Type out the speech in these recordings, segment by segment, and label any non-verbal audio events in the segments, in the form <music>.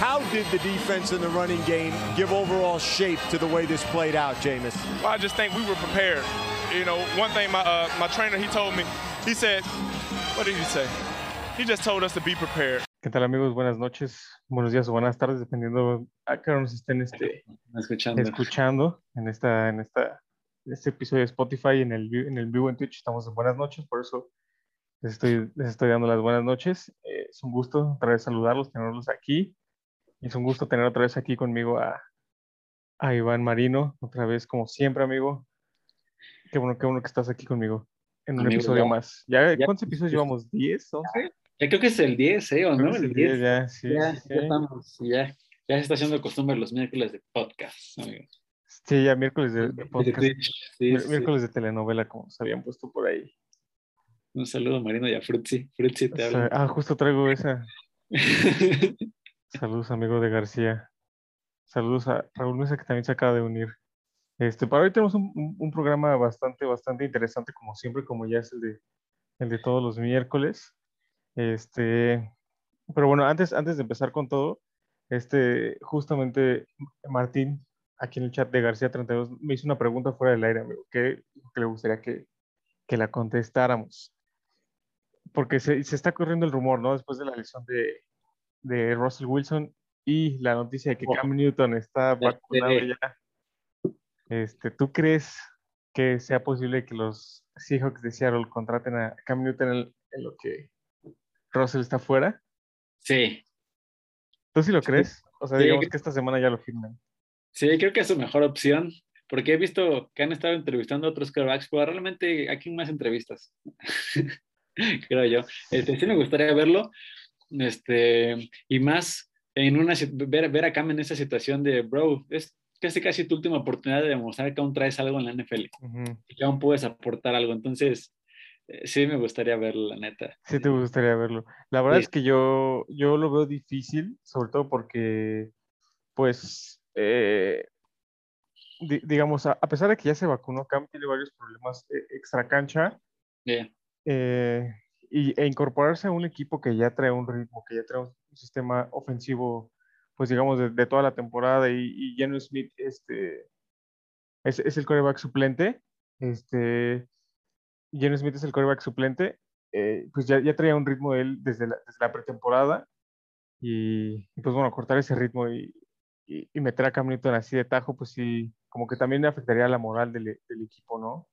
How did the defense and the running game give overall shape to the way this played out, Jameis? Well, I just think we were prepared. You know, one thing my uh, my trainer he told me, he said, what did he say? He just told us to be prepared. ¿Qué tal amigos? Buenas noches, buenos días o buenas tardes, dependiendo a qué hora nos estén este, escuchando. escuchando en esta, en esta, este episodio de Spotify, en el, en el vivo en Twitch. Estamos en buenas noches, por eso les estoy, les estoy dando las buenas noches. Eh, es un gusto otra vez saludarlos, tenerlos aquí. Es un gusto tener otra vez aquí conmigo a, a Iván Marino, otra vez como siempre, amigo. Qué bueno, qué bueno que estás aquí conmigo en un Amigo, episodio ya- más. ¿Ya, ya- ¿Cuántos episodios llevamos? ¿10? ¿11? Ya creo que es el 10, ¿eh? ¿O no? El el 10. 10, ya, sí, ya, sí, ya estamos, ya, ya se está haciendo costumbre los miércoles de podcast, amigos. Sí, ya miércoles de, de podcast. Sí. Miércoles de telenovela, como se habían puesto por ahí. Un saludo Marino y a Frutzi. Frutzi te O sea, habla. ah, justo traigo esa. <laughs> Saludos, amigo de García. Saludos a Raúl Mesa, que también se acaba de unir. Este, para hoy tenemos un, programa bastante, bastante interesante, como siempre, como ya es el de, el de todos los miércoles. Este, pero bueno, antes, antes de empezar con todo, este, justamente Martín, aquí en el chat de García 32, me hizo una pregunta fuera del aire, amigo, que, le gustaría que, que la contestáramos. Porque se, se está corriendo el rumor, ¿no? Después de la lesión de, de Russell Wilson y la noticia de que Oh. Cam Newton está vacunado ya. Este, ¿Tú crees que sea posible que los Seahawks de Seattle contraten a Cam Newton en, en lo que Russell está fuera? sí, ¿Tú sí lo crees? O sea, Sí, digamos que esta semana ya lo firman. sí, creo que es su mejor opción. Porque he visto que han estado entrevistando a otros quarterbacks, pero realmente aquí más entrevistas. <laughs> Creo yo. Este, sí me gustaría verlo. Este, y más en una ver, ver a Cam en esa situación de bro, es casi casi tu última oportunidad de demostrar que aún traes algo en la NFL y que aún puedes aportar algo. Entonces, eh, sí me gustaría verlo, la neta. Sí te gustaría verlo. La verdad Sí. es que yo, yo lo veo difícil, sobre todo porque, pues, eh, di- digamos, a, a pesar de que ya se vacunó, Cam tiene varios problemas eh, extra cancha Yeah. Y, e incorporarse a un equipo que ya trae un ritmo, que ya trae un, sistema ofensivo, pues digamos, de, de toda la temporada y, y Geno Smith este, es, es el quarterback suplente, este, Geno Smith es el quarterback suplente, eh, pues ya, ya traía un ritmo él desde la, desde la pretemporada y, pues bueno, cortar ese ritmo y, y, y meter a Cam Newton así de tajo, pues sí, como que también afectaría la moral del, del equipo, ¿no?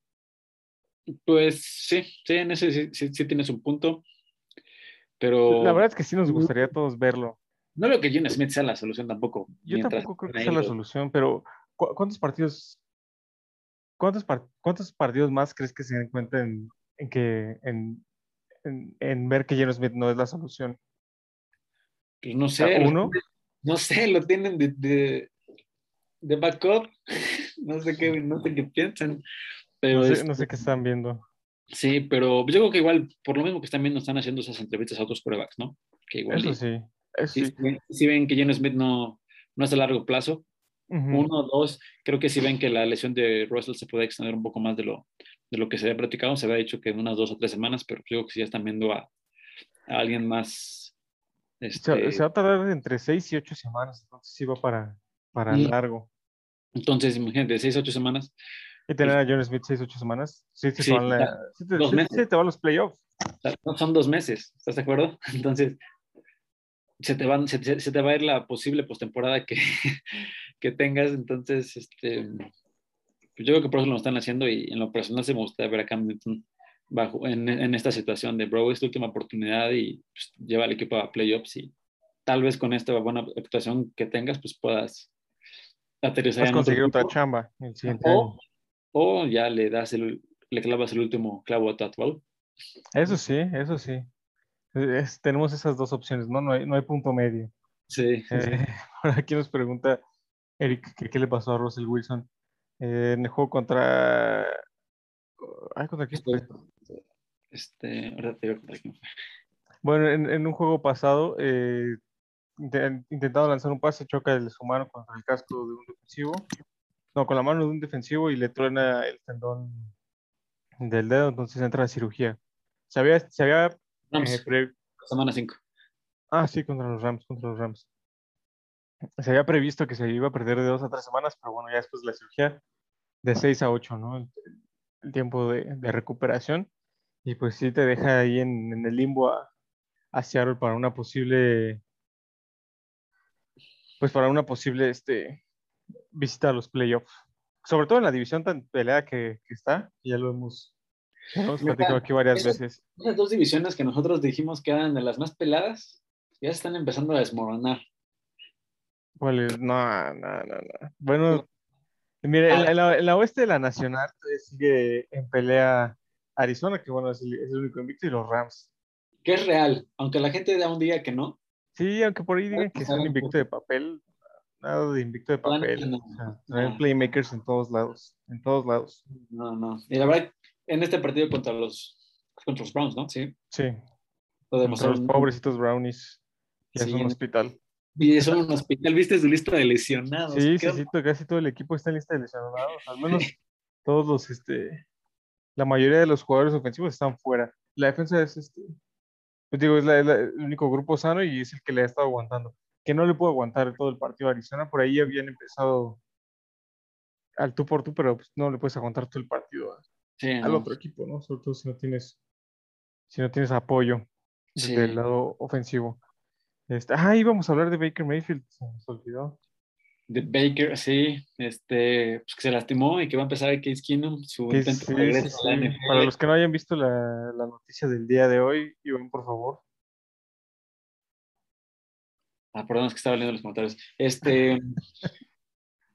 Pues sí, sí, en ese sí, sí- sí tienes un punto. Pero La verdad es que sí nos gustaría a todos verlo. no veo que Gene Smith sea la solución tampoco. Yo tampoco creo que sea la solución, pero ¿cu- ¿cuántos partidos, cuántos, par- cuántos partidos más crees que se den cuenta en, en que en, en, en ver que Geno Smith no es la solución? Pues no sé. ¿Uno? No sé, lo tienen de, de, de backup. <laughs> No sé qué, no sé qué piensan. Pero No sé, es- no sé qué están viendo. sí, pero yo creo que igual, por lo mismo que están viendo, están haciendo esas entrevistas a otros corebacks, ¿no? Que igual Eso y- sí, eso sí, si ven- si ven que Gene Smith no, no es a largo plazo, Ujú. Uno, dos, creo que si ven que la lesión de Russell se puede extender un poco más de lo, de lo que se había platicado, se había dicho que en unas dos o tres semanas, pero creo que si ya están viendo a, a alguien más. Se, Este, se va a tardar entre seis y ocho semanas, entonces sí va para, para Mm. largo. entonces, imagínate, seis, ocho semanas, Y tener a John Smith seis, ocho semanas, sí, Sí, la- sí te, dos meses. sí te van los playoffs. o sea, no son dos meses, ¿estás de acuerdo? <laughs> Entonces, se te, van, se, se- se te va a ir la posible postemporada que, <laughs> que tengas, entonces, este, pues yo creo que por eso lo están haciendo y en lo personal se me gustaría ver a Cam Newton bajo, en, en esta situación de, bro, es tu última oportunidad y pues, lleva al equipo a playoffs y tal vez con esta buena actuación que tengas, pues puedas aterrizar Vas a en otro conseguir otra chamba el siguiente o, o ya le das el, le clavas el último clavo a tu ataúd. Eso sí, eso sí. Es- tenemos esas dos opciones, ¿no? No hay, no hay punto medio. Sí, sí. Eh, <laughs> por aquí nos pregunta Eric que qué le pasó a Russell Wilson Eh, en el juego contra. Ay, ¿contra quién fue? Este, ahora te digo contra quién fue. Bueno, en, en un juego pasado, eh, inte- intentando lanzar un pase, choca el, su mano contra el casco de un defensivo. No, con la mano de un defensivo y le truena el tendón del dedo, entonces entra a cirugía. Se había, se había Rams, eh, pre- semana 5. Ah, sí, contra los Rams, contra los Rams. se había previsto que se iba a perder de dos a tres semanas, pero bueno, ya después de la cirugía, de seis a ocho, ¿no? El, el tiempo de, de, recuperación. Y pues sí te deja ahí en, en el limbo a, a, Seattle para una posible, pues para una posible este, visita a los playoffs. Sobre todo en la división tan peleada que, que está, ya lo hemos, platicado aquí varias esas, veces. Esas dos divisiones que nosotros dijimos que eran de las más peladas, ya están empezando a desmoronar. ¿Cuál es? No, no, no, no. Bueno, mire, en, en, la, en, la, oeste de la Nacional sigue en pelea Arizona, que bueno, es el, es el, único invicto, y los Rams. Que es real, aunque la gente da un día que no. Sí, aunque por ahí digan que es un invicto de papel, nada de invicto de papel. No, no, no. Hay playmakers en todos lados, en todos lados. No, no. Y la verdad, en este partido contra los, contra los Browns, ¿no? Sí. Sí. Contra los pobrecitos Brownies. Y sí, es un hospital. Y son un hospital, ¿viste su lista de lesionados? Sí, sí, sí, casi todo el equipo está en lista de lesionados. Al menos todos los, este, la mayoría de los jugadores ofensivos están fuera. La defensa es, este, pues digo, es, la, es la, el único grupo sano y es el que le ha estado aguantando. Que no le puedo aguantar todo el partido a Arizona. Por ahí habían empezado al tú por tú, pero pues, no le puedes aguantar todo el partido a, sí, al no. otro equipo, ¿no? Sobre todo si no tienes, si no tienes apoyo Sí. del lado ofensivo. Este, ah, íbamos a hablar de Baker Mayfield, se nos olvidó. De Baker, sí, este, pues que se lastimó y que va a empezar el Case Keenum, su Que intento sí, de regreso sí, a la sí. NFL. Para los que no hayan visto la, la noticia del día de hoy, Iván, por favor. Ah, perdón, es que estaba leyendo los comentarios. Este,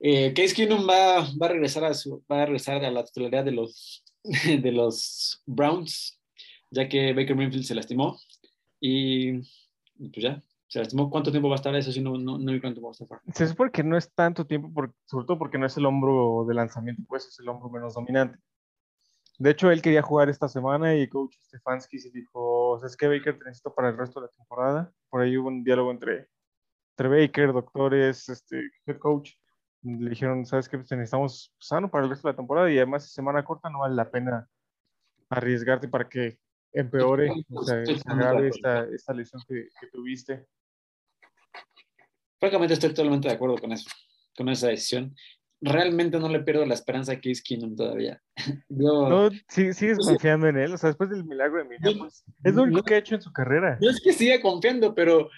eh, Case Keenum va, va a regresar a su, va a regresar a la titularidad de los, <laughs> de los Browns, ya que Baker Mayfield se lastimó y pues ya, se lastimó. ¿Cuánto tiempo va a estar eso? Si no, no, no cuánto va a estar. Se supone que no es tanto tiempo, por- sobre todo porque no es el hombro de lanzamiento, pues es el hombro menos dominante. De hecho, él quería jugar esta semana y coach Stefanski se dijo, ¿sabes qué, Baker? Te necesito para el resto de la temporada. Por ahí hubo un diálogo entre, entre Baker, doctores, este, head coach. Le dijeron, ¿sabes qué? Pues necesitamos sano para el resto de la temporada y además semana corta no vale la pena arriesgarte para que empeore, o sea, se agrave esta, esta lesión que, que tuviste. Francamente estoy totalmente de acuerdo con eso, con esa decisión. Realmente no le pierdo la esperanza a Case Keenum todavía. <laughs> Yo, No, sí- sigues Pues, confiando en él, o sea, después del milagro de Minneapolis. Es lo único no- que ha hecho en su carrera. no es que siga confiando, pero,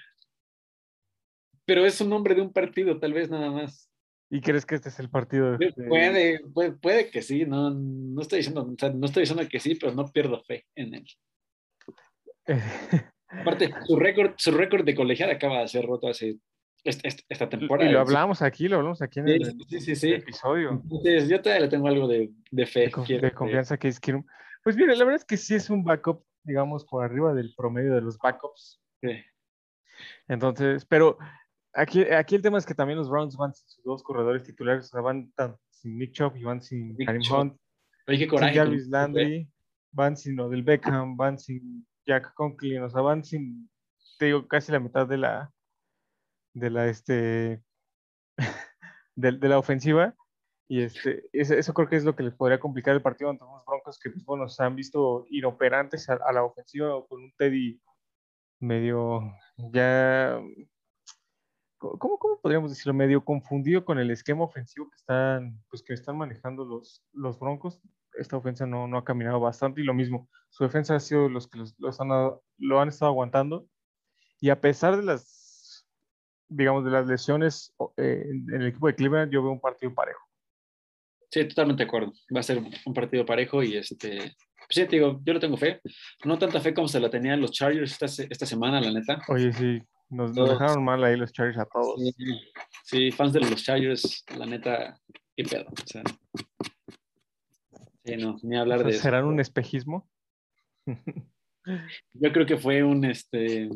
pero es un hombre de un partido, tal vez nada más. ¿Y crees que este es el partido? de- Puede, puede, puede que sí, no, no estoy diciendo, o sea, no estoy diciendo que sí, pero no pierdo fe en él. <laughs> Aparte, su récord, su récord de colegial acaba de ser roto hace est- est- esta temporada. y lo hablamos aquí, lo hablamos aquí en el, Sí, sí, sí, sí. episodio Entonces, yo todavía le tengo algo de, de fe. de, quiero de confianza que es Keenum. Pues mire, la verdad es que sí es un backup, digamos, por arriba del promedio de los backups. Sí. Entonces, pero aquí, aquí el tema es que también los Browns van sin sus dos corredores titulares, o sea, van tan- sin Nick Chubb y van sin Nick Karim. Hunt, Oye, qué sin coraje. Jarvis con- Landry, van sin Odell Beckham, van sin Jack Conklin, o sea, van sin, te digo, casi la mitad de la, de la, este, <laughs> de, de la ofensiva. Y este, eso, creo que es lo que les podría complicar el partido ante unos Broncos que, pues, bueno, se han visto inoperantes a, a la ofensiva o con un Teddy medio ya, ¿cómo, cómo podríamos decirlo? Medio confundido con el esquema ofensivo que están, pues, que están manejando los, los Broncos. Esta ofensa no, no ha caminado bastante y lo mismo, su defensa ha sido los que los, los han, lo han estado aguantando. Y a pesar de las, digamos, de las lesiones eh, en el equipo de Cleveland, yo veo un partido parejo. Sí, totalmente de acuerdo. Va a ser un partido parejo y este. Pues sí, te digo, yo le tengo fe. No tanta fe como se la tenían los Chargers esta, esta semana, la neta. Oye, sí, nos, dejaron mal ahí los Chargers a todos. Sí, sí, fans de los Chargers, la neta, qué pedo. O sea, sí, no, ni hablar O sea, de eso. ¿Serán un espejismo? <laughs> Yo creo que fue un, este,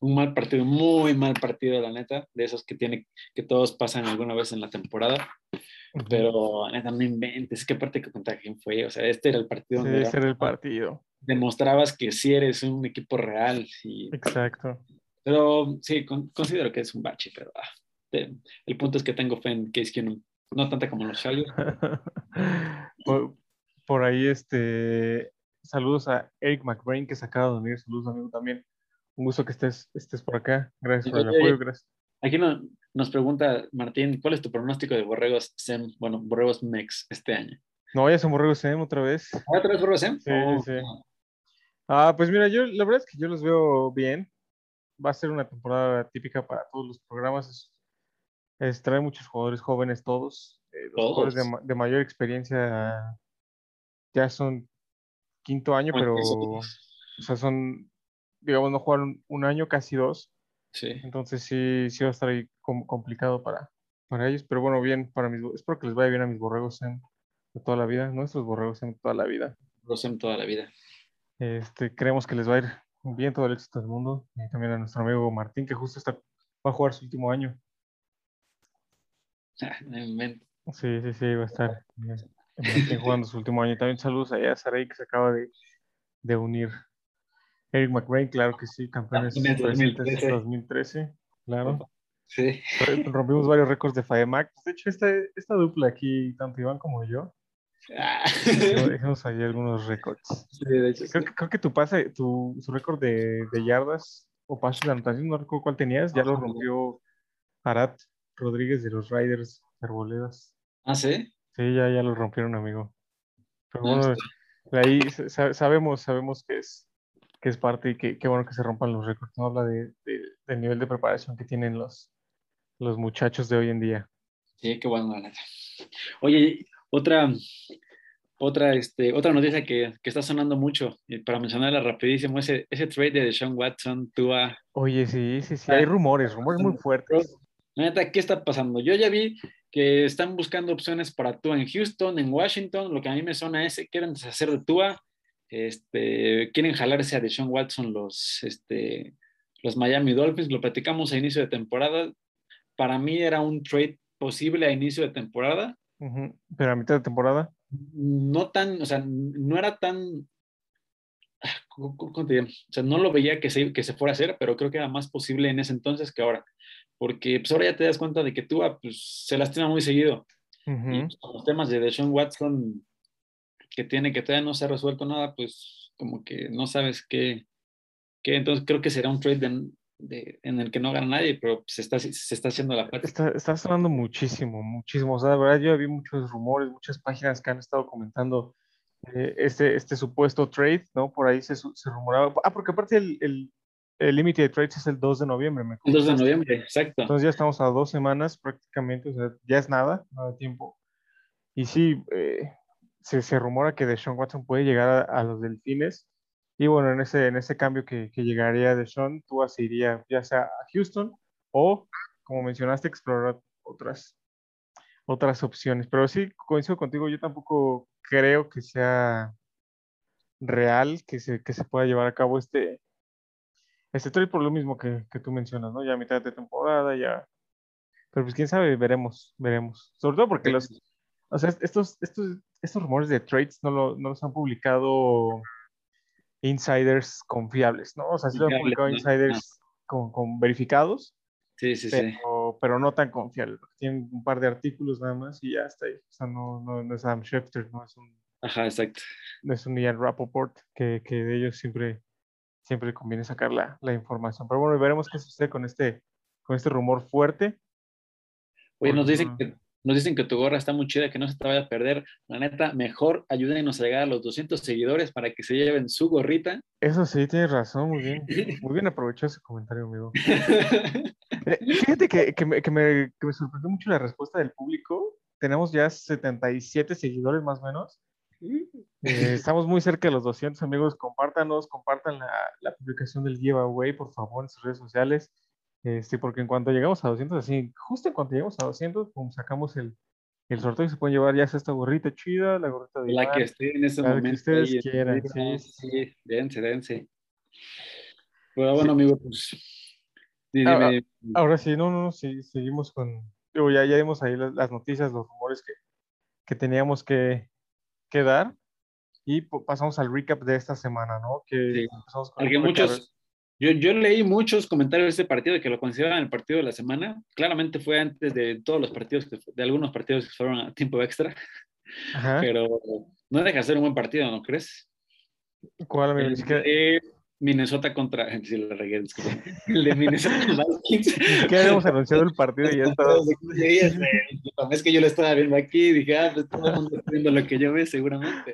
un mal partido, muy mal partido, la neta, de esos que tiene, que todos pasan alguna vez en la temporada. Pero, la neta, no inventes, qué parte que contra quién fue. O sea, este era el partido Sí, donde ese era el partido. demostrabas que sí eres un equipo real. Y, Exacto. Pero sí, con- considero que es un bache, pero ah, te- el punto es que tengo fe en Case Keenum, no tanta como los Chargers. <laughs> por, por ahí, este, saludos a Eric McBrain que se acaba de unir. Saludos, amigo, también. Un gusto que estés, estés por acá. Gracias por el Oye, apoyo. Gracias. Aquí no, nos pregunta Martín, ¿cuál es tu pronóstico de Borregos SEM, bueno, Borregos MEX este año? No, ya son Borregos SEM otra vez. ¿Otra vez Borregos SEM? Sí, oh, sí, Ah, pues mira, yo la verdad es que yo los veo bien. Va a ser una temporada típica para todos los programas. Es, trae muchos jugadores jóvenes todos. Eh, los jugadores de, mayor experiencia ya son quinto año, pero o sea, son, digamos, no jugaron un año, casi dos. Sí. Entonces sí, sí va a estar ahí complicado para, para ellos, pero bueno, bien para mis, espero que les vaya bien a mis borregos en, de toda la vida, nuestros borregos en toda la vida. Borregos en toda la vida. Este, creemos que les va a ir bien todo el éxito del mundo y también a nuestro amigo Martín, que justo está, va a jugar su último año. <laughs> sí, sí, sí, va a estar <laughs> jugando su último año. También saludos a Saray que se acaba de, de unir. Eric McRae, claro que sí, campeones 2013. 2013, claro. Sí. Rompimos varios récords de FAEMAC. De hecho, esta, esta dupla aquí, tanto Iván como yo, ah. <laughs> dejemos ahí algunos récords. Sí, de hecho, creo, que, creo que tu pase, tu su récord de, de, yardas o pasos de anotación, no recuerdo cuál tenías, ya lo rompió Arat Rodríguez de los Riders Arboledas. Ah, sí. Sí, ya, ya lo rompieron, amigo. Pero bueno, de ahí sabemos, sabemos que es que es parte y que bueno que se rompan los récords. No habla de, del nivel de preparación que tienen los, los muchachos de hoy en día. Sí, qué bueno, Oye, otra, otra, este, otra noticia que, que, está sonando mucho, y para mencionarla rapidísimo, ese, ese trade de Sean Watson, Tua. Oye, sí, sí, sí, hay rumores, rumores muy fuertes. Neta, ¿qué está pasando? Yo ya vi que están buscando opciones para Tua en Houston, en Washington. Lo que a mí me suena es que quieren deshacer de Tua este, quieren jalarse a Deshaun Watson los, este, los Miami Dolphins, lo platicamos a inicio de temporada. Para mí era un trade posible a inicio de temporada. Pero a mitad de temporada. No tan, o sea, no era tan. ¿Cómo te digo? O sea, no lo veía que se, que se fuera a hacer, pero creo que era más posible en ese entonces que ahora. Porque pues ahora ya te das cuenta de que tú pues, se lastima muy seguido. Y pues, los temas de Deshaun Watson que tiene que todavía no se ha resuelto nada, pues como que no sabes qué, qué. entonces creo que será un trade en el que no gana nadie, pero se está, se está haciendo la parte. Está, está sonando muchísimo, muchísimo. O sea, de verdad yo vi muchos rumores, muchas páginas que han estado comentando eh, este, este supuesto trade, ¿no? Por ahí se, se rumoraba. Ah, porque aparte el, el límite de trades es el 2 de noviembre. ¿me el 2 de noviembre, exacto. Entonces ya estamos a dos semanas prácticamente, o sea, ya es nada, nada de tiempo. Y sí, eh, se, se, rumora que Deshaun Watson puede llegar a, los delfines. Y bueno, en ese, en ese cambio que, que llegaría Deshaun, tú se iría ya sea a Houston o, como mencionaste, explorar otras, otras opciones. Pero sí, coincido contigo, yo tampoco creo que sea real que se, que se pueda llevar a cabo este, este trade por lo mismo que, que tú mencionas, ¿no? Ya a mitad de temporada, ya. Pero pues quién sabe, veremos, veremos. Sobre todo porque los, o sea, estos, estos, estos rumores de trades no, lo, no los han publicado insiders confiables, ¿no? O sea, sí lo han publicado insiders con, con, verificados. Sí, sí, pero, sí. Pero no tan confiables. Tienen un par de artículos nada más y ya está ahí. O sea, no, no, no es Adam Schefter, no es un. Ajá, exacto. No es un Ian Rappaport, que, que de ellos siempre, siempre conviene sacar la, la información. Pero bueno, veremos qué sucede con este, con este rumor fuerte. Oye, nos dicen que nos dicen que tu gorra está muy chida, que no se te vaya a perder. La neta, mejor ayúdenos a llegar a los 200 seguidores para que se lleven su gorrita. Eso sí, tienes razón, muy bien. <laughs> Muy bien aprovechado ese comentario, amigo. <laughs> Fíjate que, que, me, que, me, que, me, sorprendió mucho la respuesta del público. Tenemos ya 77 seguidores más o menos. Eh, <laughs> estamos muy cerca de los 200 amigos. Compártanos, compartan la, la publicación del giveaway, por favor, en sus redes sociales. Este, porque en cuanto llegamos a 200, así, justo en cuanto llegamos a 200, pues sacamos el, el sorteo y se pueden llevar ya sea esta gorrita chida, la gorrita de La que esté en ese momento. que ustedes quieran, sí, sí. dense, dense. Pero bueno, amigo, pues. Ahora, ahora, sí, no, no, sí, seguimos con. Digo, ya, ya dimos ahí las, noticias, los rumores que, que teníamos que, que dar. Y pasamos al recap de esta semana, ¿no? Que empezamos con muchos, yo, yo leí muchos comentarios de este partido de que lo consideraban el partido de la semana. Claramente fue antes de todos los partidos, de algunos partidos que fueron a tiempo extra. Pero no deja de ser un buen partido, ¿no crees? ¿Cuál, amigo? Eh, Minnesota contra. <laughs> El de Minnesota <laughs> Vikings. Que habíamos anunciado el partido y ya estaba. <laughs> Es que yo lo estaba viendo aquí y dije, ah, pues todo el mundo está viendo lo que yo veo, seguramente.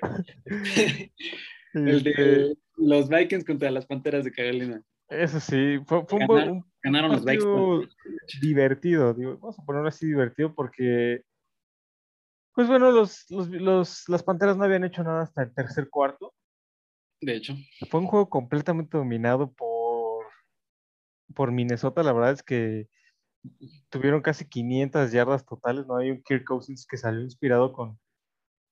El de Este, los Vikings contra las Panteras de Carolina. Eso sí, fue, fue un, un Ganaron los Vikings. partido divertido, digo, vamos a ponerlo así divertido porque, pues bueno, los, los, los- las Panteras no habían hecho nada hasta el tercer cuarto. De hecho, Fue un juego completamente dominado por, por Minnesota. La verdad es que tuvieron casi 500 yardas totales. No hay un Kirk Cousins que salió inspirado con,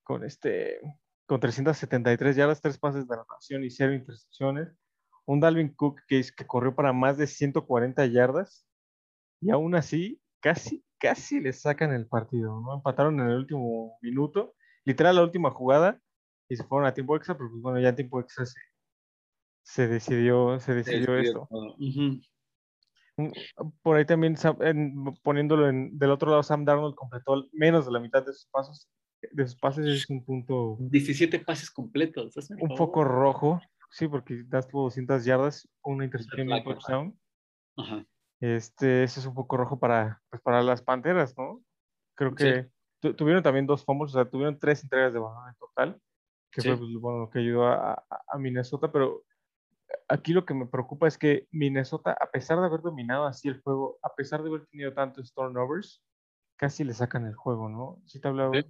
con, este, con 373 yardas, tres pases de anotación y cero intercepciones. Un Dalvin Cook que, es- que corrió para más de 140 yardas. Y aún así, casi, casi le sacan el partido. ¿no? Empataron en el último minuto. Literal, la última jugada y se fueron a tiempo extra, pero pues bueno, ya en tiempo extra se, se decidió, se decidió esto. Un- Por ahí también, en- poniéndolo en- del otro lado, Sam Darnold completó menos de la mitad de sus pasos. De sus pases es un punto 17 pases completos. un poco rojo, sí, porque das tuvo 200 yardas, una intercepción y un touchdown. Ajá. Este, eso es un poco rojo para, pues, para las Panteras, ¿no? Creo Sí. que tu- tuvieron también dos fumbles, o sea, tuvieron tres entregas de balón en total, que Sí. fue pues, bueno, lo que ayudó a, a- a Minnesota, pero aquí lo que me preocupa es que Minnesota, a pesar de haber dominado así el juego, a pesar de haber tenido tantos turnovers, casi le sacan el juego, ¿no? Sí te hablaba Sí.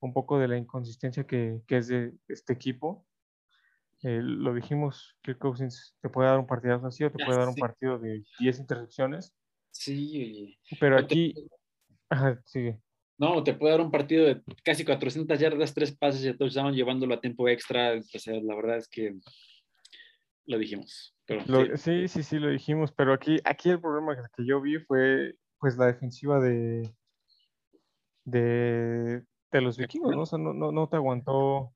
un poco de la inconsistencia que, que es de este equipo. Eh, lo dijimos, Kirk Cousins te puede dar un partidazo así o te puede dar un partido de 10 intercepciones, Sí, oye. pero te- aquí... Ajá, sigue. No, te puede dar un partido de casi 400 yardas, tres pases de touchdown, llevándolo a tiempo extra. O sea, la verdad es que lo dijimos. Pero Lo- sí, sí, sí, sí, lo dijimos, pero aquí, aquí el problema que- que yo vi fue pues la defensiva de, de, de los vikingos, ¿no? O sea, no, no, no te aguantó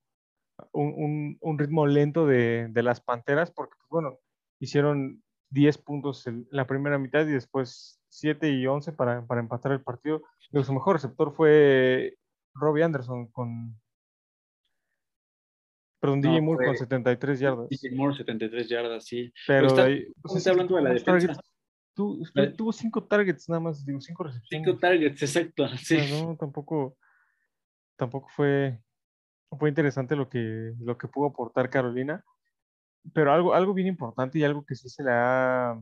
un, un- un ritmo lento de, de las Panteras, porque, pues, bueno, hicieron 10 puntos en la primera mitad y después 7 y 11 para, para empatar el partido. Digo, su mejor receptor fue Robbie Anderson con... Perdón, No, DJ Moore con fue- 73 yardas. DJ Moore, 73 yardas, sí. Pero está- de ahí, pues, está hablando de la defensa. targets, tu- La- tuvo cinco targets nada más, digo, cinco recepciones. Cinco targets, exacto. Sí. no, tampoco, tampoco fue, fue interesante lo que, lo que pudo aportar Carolina. Pero algo, algo bien importante y algo que sí se le ha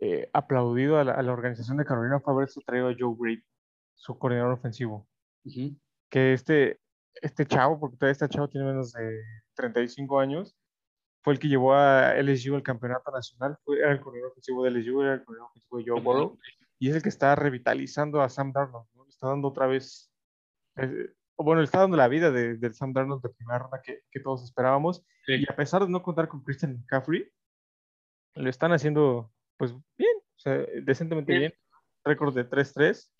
eh, aplaudido a la, a la organización de Carolina fue haberse traído a Joe Brady, su coordinador ofensivo. Que este, este chavo, porque todavía este chavo tiene menos de 35 años, fue el que llevó a LSU al campeonato nacional, fue, era el coordinador ofensivo de LSU, era el coordinador ofensivo de Joe Burrow, y es el que está revitalizando a Sam Darnold, ¿no? Está dando otra vez, eh, o bueno, está dando la vida de, del Sam Darnold de primera ronda que, que todos esperábamos, Sí. y a pesar de no contar con Christian McCaffrey, lo están haciendo, pues, bien, o sea, decentemente Bien. bien, récord de 3-3,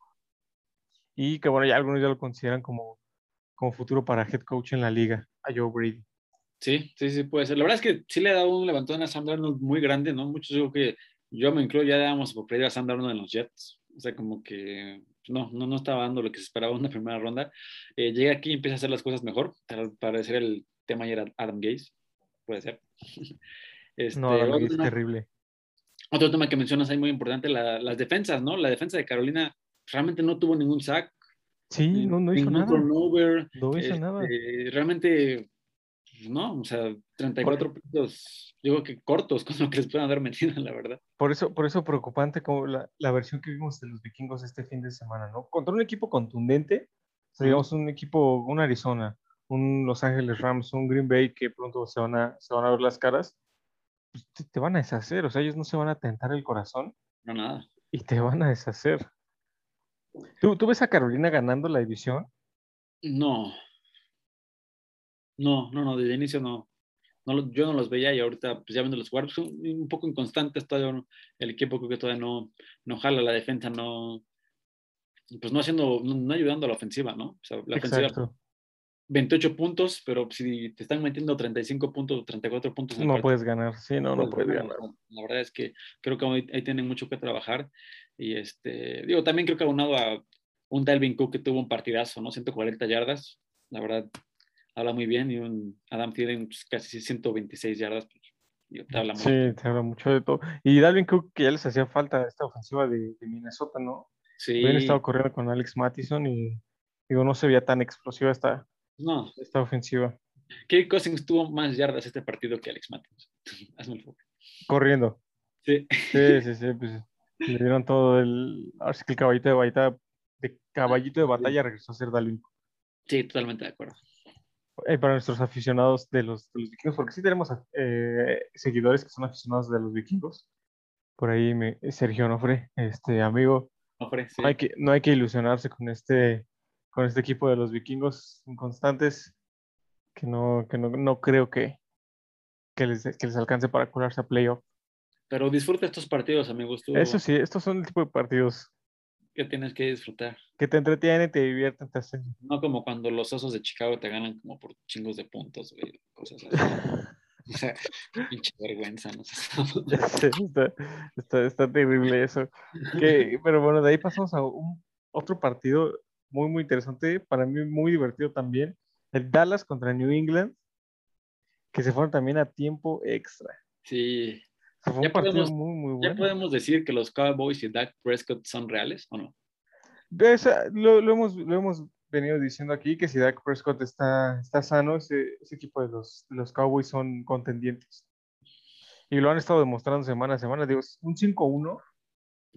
y que bueno, ya algunos ya lo consideran como, como futuro para head coach en la liga, a Joe Brady. Sí, sí, sí, puede ser. La verdad es que sí le ha dado un levantón a Sam Darnold muy grande, ¿no? Muchos digo que yo me incluyo, ya dábamos por perder a Sam Darnold en los Jets. O sea, como que no, no, no estaba dando lo que se esperaba en una primera ronda. Eh, llega aquí y empieza a hacer las cosas mejor. Al parecer el tema ya era Adam Gaze. Puede ser. <laughs> Este, No, Adam Gaze es terrible. Otro tema que mencionas ahí muy importante, la- las defensas, ¿no? La defensa de Carolina realmente no tuvo ningún sack, Sí, no, no hizo ningún nada. turnover. No hizo nada. Este, Realmente, no, o sea, 34 puntos, digo que cortos <laughs> con lo que les puedan haber metido, la verdad. Por eso, por eso preocupante como la, la versión que vimos de los vikingos este fin de semana, ¿no? Contra un equipo contundente, o sea, digamos un equipo, un Arizona, un Los Ángeles Rams, un Green Bay que pronto se van a, se van a ver las caras, pues te, te van a deshacer, o sea, ellos no se van a tentar el corazón No, nada. y te van a deshacer. ¿Tú, tú ves a Carolina ganando la división? No. No, no, no, desde el inicio no. no yo no los veía y ahorita, pues ya viendo los jugar, son un poco inconstantes todavía. El equipo creo que todavía no, no jala la defensa, no. Pues no haciendo, no, no ayudando a la ofensiva, ¿no? O sea, la ofensiva Exacto. 28 puntos, pero si te están metiendo 35 puntos, 34 puntos No puedes ganar, sí, no, no puedes puedes ganar. ganar. La verdad es que creo que ahí, ahí tienen mucho que trabajar. Y este, digo, también creo que aunado a un Dalvin Cook que tuvo un partidazo, ¿no? 140 yardas, la verdad, habla muy bien. Y un Adam Thielen pues, casi 126 yardas, pues, y te habla Sí, mucho. te habla mucho de todo. Y Dalvin Cook, que ya les hacía falta esta ofensiva de, de Minnesota, ¿no? Sí, Habían estado corriendo con Alex Mattison y digo, no se veía tan explosiva esta, no, esta ofensiva. Kirk Cousins tuvo más yardas este partido que Alex Matthews. <laughs> Hazme el favor. Corriendo. Sí, Sí, sí, sí, pues le dieron todo el. Ahora sí que el caballito de batalla, de caballito de batalla regresó a ser Dalvin. Cook. sí, totalmente de acuerdo. Eh, para nuestros aficionados de los, de los vikingos, porque sí tenemos eh, seguidores que son aficionados de los vikingos. Por ahí me, Sergio Nofre, este amigo, Ofre, sí. no hay que, no hay que ilusionarse con este, con este equipo de los vikingos inconstantes, que no, que no, no creo que, que, les, que les alcance para colarse a playoff. Pero disfruta estos partidos, amigos. Tú, Eso sí, estos son el tipo de partidos que tienes que disfrutar. Que te entretienen, te divierten, te hacen. No como cuando los osos de Chicago te ganan como por chingos de puntos, güey, cosas así. O <laughs> sea, <laughs> pinche vergüenza, no sé. <laughs> Ya sé, está, está, está terrible eso. Que- pero bueno, de ahí pasamos a un, otro partido muy, muy interesante, para mí muy divertido también, el Dallas contra New England, que se fueron también a tiempo extra. Sí. Fue Ya un partido podemos- muy, ¿Ya podemos decir que los Cowboys y Dak Prescott son reales o no? Ves, ah, lo, lo hemos, lo hemos venido diciendo aquí, que si Dak Prescott está, está sano, ese, ese equipo de los, de los Cowboys son contendientes. Y lo han estado demostrando semana a semana. Digo, es un 5-1,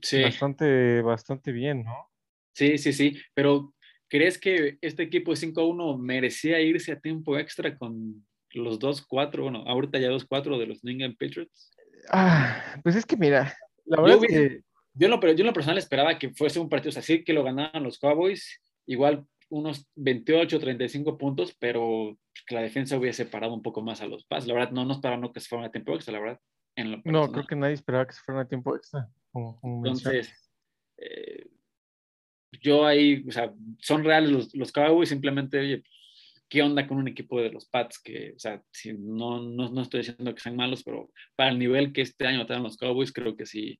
Sí, bastante, bastante bien, ¿no? sí, sí, sí. Pero ¿crees que este equipo de 5-1 merecía irse a tiempo extra con los 2-4? Bueno, ahorita ya 2-4 de los New England Patriots. Ah, pues es que mira, la Yo verdad es hubiese- que Yo en, lo, yo en lo personal esperaba que fuese un partido así, que lo ganaran los Cowboys, igual unos 28, 35 puntos, pero que la defensa hubiese parado un poco más a los Pats. La verdad, no nos pararon que se fueran a tiempo extra, la verdad. En lo no, creo que nadie esperaba que se fueran a tiempo extra. Como, como mencionas. Entonces, eh, yo ahí, o sea, son reales los, los Cowboys, simplemente, oye, ¿qué onda con un equipo de los Pats? Que, o sea, si no, no, no estoy diciendo que sean malos, pero para el nivel que este año traen los Cowboys, creo que sí,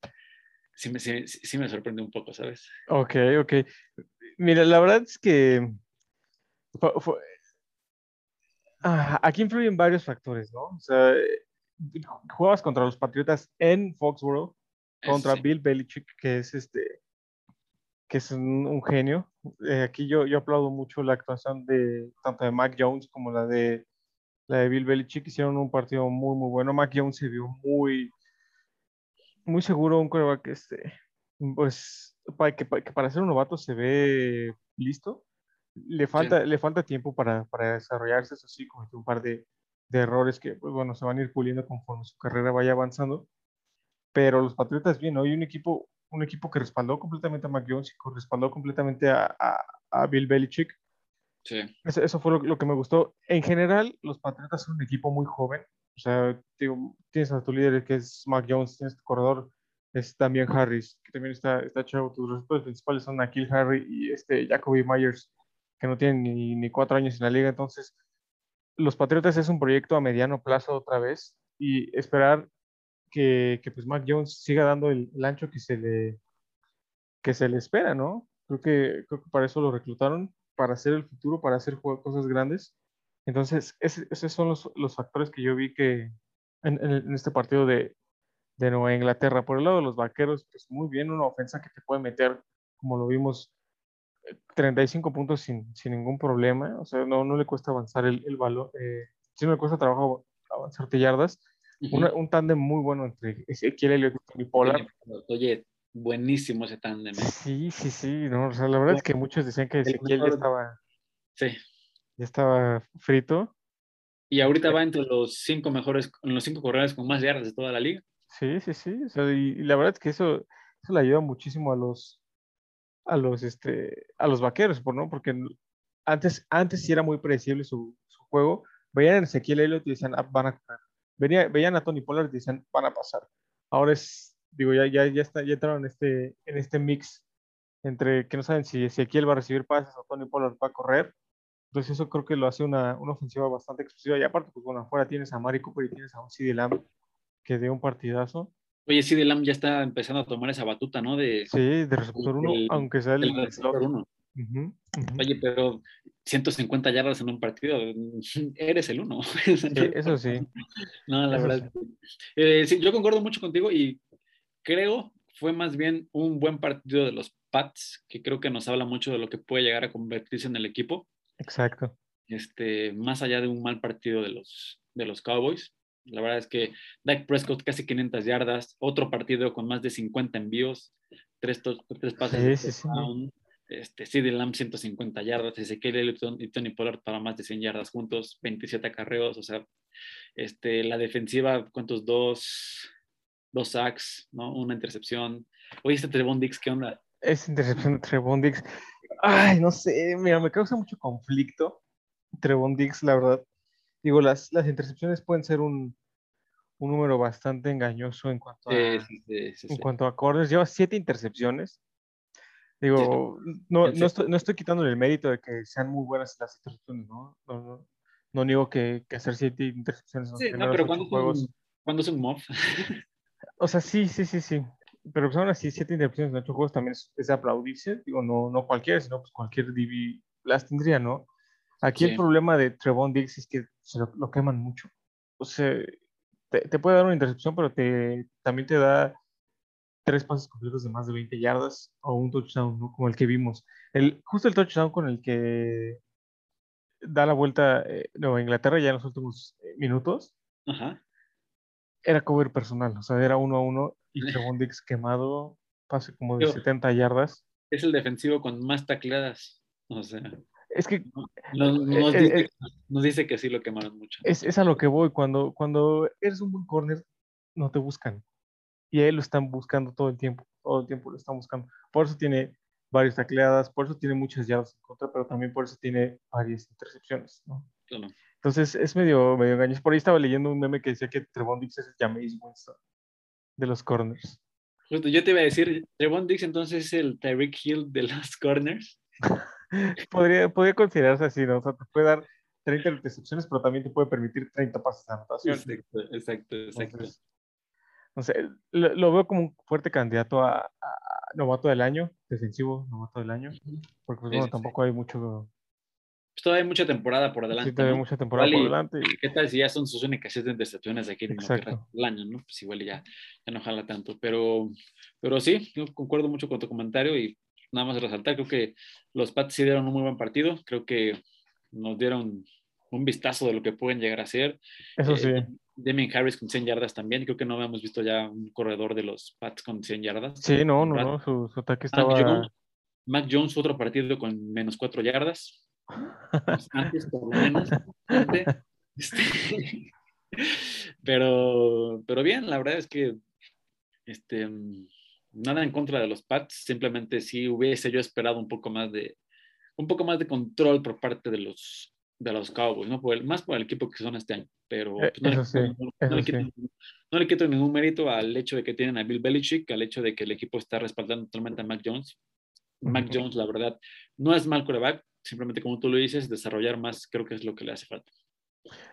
sí me, sí, sí me sorprende un poco, ¿sabes? Ok, ok. Mira, la verdad es que fue- fue- Ah, aquí influyen varios factores, ¿no? O sea, jugabas contra los Patriotas en Foxborough, contra sí. Bill Belichick, que es este, que es un, un genio. Eh, aquí yo, yo aplaudo mucho la actuación de tanto de Mac Jones como la de la de Bill Belichick. Hicieron un partido muy, muy bueno. Mac Jones se vio muy, muy seguro, un coreback este, pues, para que, para que para ser un novato se ve listo. Le falta, le falta tiempo para, para desarrollarse, eso sí, cometió un par de, de errores que, pues bueno, se van a ir puliendo conforme su carrera vaya avanzando. Pero los Patriotas, bien, ¿no? Hay un equipo, un equipo que respaldó completamente a Mac Jones y que respaldó completamente a, a, a Bill Belichick. Sí. Eso, eso fue lo, lo que me gustó. En general, los Patriotas son un equipo muy joven. O sea, digo, tienes a tu líder que es Mac Jones, tienes tu corredor, es también Harris, que también está, está chavo. Tus receptores principales son Akil Harry y este Jacoby Myers, que no tienen ni, ni cuatro años en la liga. Entonces, los Patriotas es un proyecto a mediano plazo otra vez y esperar que, que pues Mac Jones siga dando el, el ancho que se le que se le espera, ¿no? Creo que, creo que para eso lo reclutaron, para hacer el futuro, para hacer cosas grandes. Entonces, ese- esos son los, los factores que yo vi que en, en- este partido de, de Nueva Inglaterra. Por el lado de los vaqueros, pues muy bien, una ofensa que te puede meter, como lo vimos, eh, 35 puntos sin, sin ningún problema. O sea, no, no le cuesta avanzar el, el balón, eh, sí no le cuesta trabajo avanzarte yardas. Una- un tándem muy bueno entre Ezequiel Elliott y Pollard. Oye, buenísimo ese tándem. ¿eh? Sí, sí, sí, no, o sea, la verdad es que muchos decían que Ezequiel ya estaba, Sí. Ya estaba frito. Y ahorita va entre los cinco mejores, los cinco corredores con más yardas de toda la liga. Sí, sí, sí. o sea, y, y la verdad es que eso, eso le ayuda muchísimo a los, a los, este, a los vaqueros, por, ¿no? Porque antes, antes sí era muy predecible su, su juego. Veían a Ezequiel Elliott y decían, "Ah, van a correr. Venía- veían a Tony Pollard y decían, van a pasar. Ahora es, digo, ya, ya, ya, está, ya entraron en este, en este mix entre que no saben si Ezequiel va a recibir pases o Tony Pollard va a correr. Entonces eso creo que lo hace una, una ofensiva bastante explosiva. Y aparte, pues bueno, afuera tienes a Mari Cooper y tienes a un CD Lamb que dio un partidazo. Oye, sí, Lam ya está empezando a tomar esa batuta, ¿no? De, Sí, de receptor 1, El- aunque sea el, receptor uno. Ujú, ujú. Oye, pero 150 yardas en un partido, <laughs> eres el uno. Sí, eso sí. <laughs> No, la Eso verdad. eh, sí, yo concuerdo mucho contigo y creo fue más bien un buen partido de los Pats, que creo que nos habla mucho de lo que puede llegar a convertirse en el equipo, Exacto. este, más allá de un mal partido de los, de los Cowboys. La verdad es que Dak Prescott casi 500 yardas, otro partido con más de 50 envíos, tres, tres pases Sí, de sí, sí. este, CeeDee Lamb 150 yardas, Ezequiel Elliott y Tony Pollard para más de 100 yardas juntos, 27 acarreos, o sea, este, la defensiva, ¿cuántos? Dos, dos sacks, ¿no? Una intercepción. Oye, este Trevon Dix, ¿qué onda? Esa intercepción de Trevon. Ay, no sé, mira, me causa mucho conflicto. Trevon Diggs, la verdad. Digo, las, las intercepciones pueden ser un, un número bastante engañoso en cuanto a, Sí, sí, sí, en cuanto a corners. Lleva siete intercepciones. Digo, no, no, estoy, no estoy quitándole el mérito de que sean muy buenas las intercepciones, ¿no? No, no, no niego que, que hacer siete intercepciones en los Sí, no, primeros pero ocho cuando es, juegos. un, cuando es un mob, O sea, sí, sí, sí, sí. Pero pues aún así, siete intercepciones en ocho juegos también es, es aplaudirse. Digo, no, no cualquiera, sino pues cualquier DB las tendría, ¿no? Aquí el Sí. problema de Trevon Diggs es que se lo, lo queman mucho. O sea, te, te puede dar una intercepción, pero te, también te da tres pases completos de más de 20 yardas o un touchdown, ¿no? Como el que vimos. El, justo el touchdown con el que da la vuelta eh, Nueva Inglaterra ya en los últimos eh, minutos ajá. era cover personal, o sea, era uno a uno y Trevon Diggs quemado, pase como de Yo- 70 yardas. es el defensivo con más tacleadas. O sea, Es que nos, nos Eh, dice, eh, nos dice que sí lo quemaron mucho. es, es a lo que voy, cuando, cuando eres un buen corner, no te buscan. Y a él lo están buscando todo el tiempo, todo el tiempo lo están buscando. Por eso tiene varias tacleadas, por eso tiene muchas yardas en contra, pero también por eso tiene varias intercepciones, ¿no? Claro. Entonces es medio, medio engañoso. Por ahí estaba leyendo un meme que decía que Trevon Diggs es el Jameis Winston de los corners. Justo, yo te iba a decir, Trevon Dix entonces es el Tyreek Hill de los corners. <laughs> Podría, podría considerarse así, ¿no? O sea, te puede dar 30 intercepciones, pero también te puede permitir 30 pases de anotación. Exacto, exacto, exacto. Entonces, no sé, lo, lo veo como un fuerte candidato a, a novato del año, defensivo novato del año, porque pues, bueno, tampoco hay mucho, Pues todavía hay mucha temporada por delante. sí, todavía ¿no? mucha temporada Igual por y- delante. y- ¿Qué tal si ya son sus únicas siete intercepciones aquí en del año, ¿no? Pues igual ya, ya no jala tanto. Pero, pero sí, yo concuerdo mucho con tu comentario y nada más resaltar, creo que los Pats sí dieron un muy buen partido, creo que nos dieron un vistazo de lo que pueden llegar a ser. Eso Eh, sí, Damien Harris con 100 yardas también, creo que no habíamos visto ya un corredor de los Pats con 100 yardas. sí, no, no, no, su, su ataque Mac estaba... Jones, Mac Jones, otro partido con menos 4 yardas. Antes, por lo menos. Este, pero, pero bien, la verdad es que este, nada en contra de los Pats, simplemente sí hubiese yo esperado un poco más de un poco más de control por parte de los de los Cowboys, ¿no? Por el- más por el equipo que son este año, pero Eh, pues, no, le, eso sí, no- no eso le sí. quito, no le quito ningún mérito al hecho de que tienen a Bill Belichick, al hecho de que el equipo está respaldando totalmente a Mac Jones. Mac Ujú. Jones, la verdad, no es mal coreback, simplemente como tú lo dices, desarrollar más creo que es lo que le hace falta.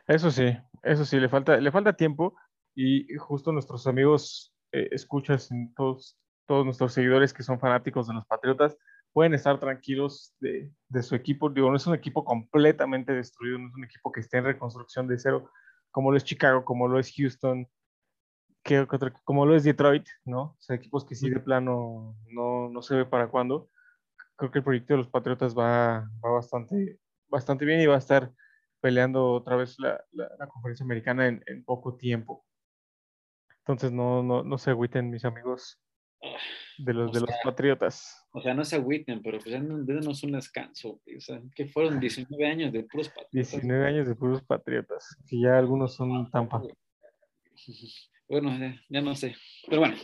Eso sí, eso sí, le falta, le falta tiempo y justo nuestros amigos eh, escuchas, en todos, todos nuestros seguidores que son fanáticos de los Patriotas, pueden estar tranquilos de, de su equipo. Digo, no es un equipo completamente destruido, no es un equipo que esté en reconstrucción de cero, como lo es Chicago, como lo es Houston, que, como lo es Detroit, ¿no? O sea, equipos que sí de plano no, no se ve para cuándo. Creo que el proyecto de los Patriotas va, va bastante, bastante bien y va a estar peleando otra vez la, la- la conferencia americana en, en poco tiempo. Entonces no, no, no se agüiten, mis amigos de los, O de los sea, Patriotas. O sea, no se agüiten, pero pues ya no- dénos un descanso. O sea, que fueron 19 años de puros patriotas. 19 años de puros Patriotas, que ya algunos son Tampa. <laughs> Bueno, ya, ya no sé. Pero bueno,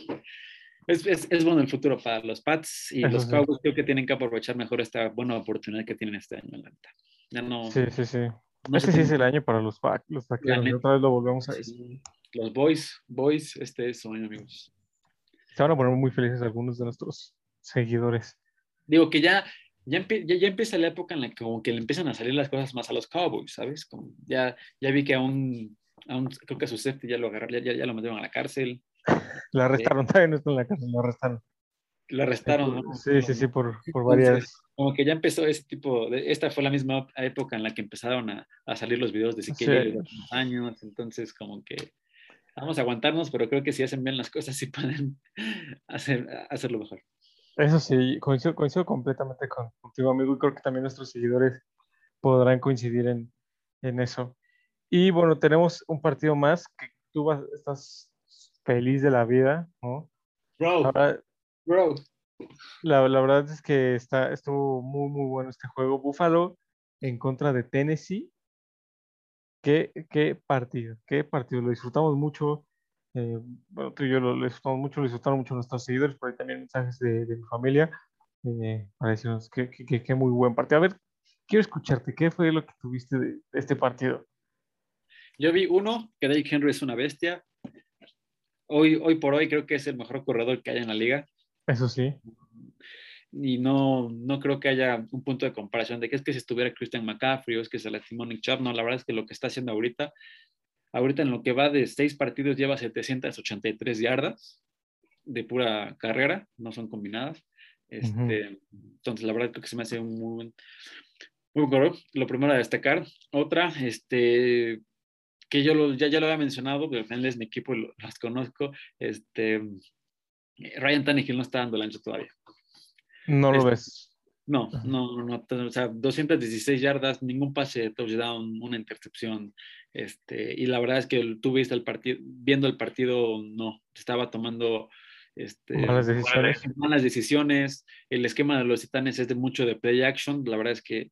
es, es, es bueno el futuro para los Pats y Eso los sí. Cowboys creo que tienen que aprovechar mejor esta buena oportunidad que tienen este año, la neta. Ya no. Sí, sí, sí. no este sí es el año para los, pa- los Otra vez lo volvemos a decir. Los Boys, Boys, este es su año, amigos. Se van a poner muy felices algunos de nuestros seguidores. Digo que ya, ya, ya, ya empieza la época en la que como que le empiezan a salir las cosas más a los Cowboys, ¿sabes? Como ya, ya vi que a un, a un- creo que a su safety ya lo agarraron, ya, ya, ya lo metieron a la cárcel, La arrestaron, <laughs> todavía no está en la casa, lo arrestaron. lo arrestaron, ¿no? Sí, sí, sí, por, por varias, como que ya empezó ese tipo, de, esta fue la misma época en la que empezaron a, a salir los videos de Ezequiel de los años, entonces como que vamos a aguantarnos, pero creo que si hacen bien las cosas <laughs> sí pueden hacer, hacerlo mejor. Eso sí, coincido, coincido completamente con, contigo, amigo, y creo que también nuestros seguidores podrán coincidir en, en eso. Y bueno, tenemos un partido más que tú vas, estás feliz de la vida, ¿no? Bro, La verdad, bro. la, la verdad es que está, estuvo muy, muy bueno este juego. Buffalo en contra de Tennessee. Qué, qué partido, qué partido. Lo disfrutamos mucho. eh, bueno, tú y yo lo, lo disfrutamos mucho, lo disfrutaron mucho nuestros seguidores, por ahí también mensajes de, de mi familia eh, para decirnos que, que, que- que muy buen partido. A ver, quiero escucharte, ¿qué fue lo que tuviste de, de este partido? Yo vi uno, que Derrick Henry es una bestia. Hoy, hoy por hoy creo que es el mejor corredor que hay en la liga. Eso sí, Y no, no creo que haya un punto de comparación de que es que si estuviera Christian McCaffrey o es que se lastimó Nick Chubb. No, la verdad es que lo que está haciendo ahorita, ahorita en lo que va de seis partidos lleva 783 yardas de pura carrera, no son combinadas. Este, Entonces, la verdad creo que se me hace un muy buen, muy buen corredor. Lo primero a destacar. Otra, este, que yo lo- ya, ya lo había mencionado, pero al final es mi equipo y lo- <laughs> las conozco. Este, Ryan Tannehill no está dando el ancho todavía. no lo Este- ves. No, Ajá. no, no, o sea, 216 yardas, ningún pase de touchdown, una intercepción. Este, y la verdad es que tú viste el partido, viendo el partido, no, estaba tomando este, Malas decisiones. malas decisiones. El esquema de los titanes es de mucho de play action. La verdad es que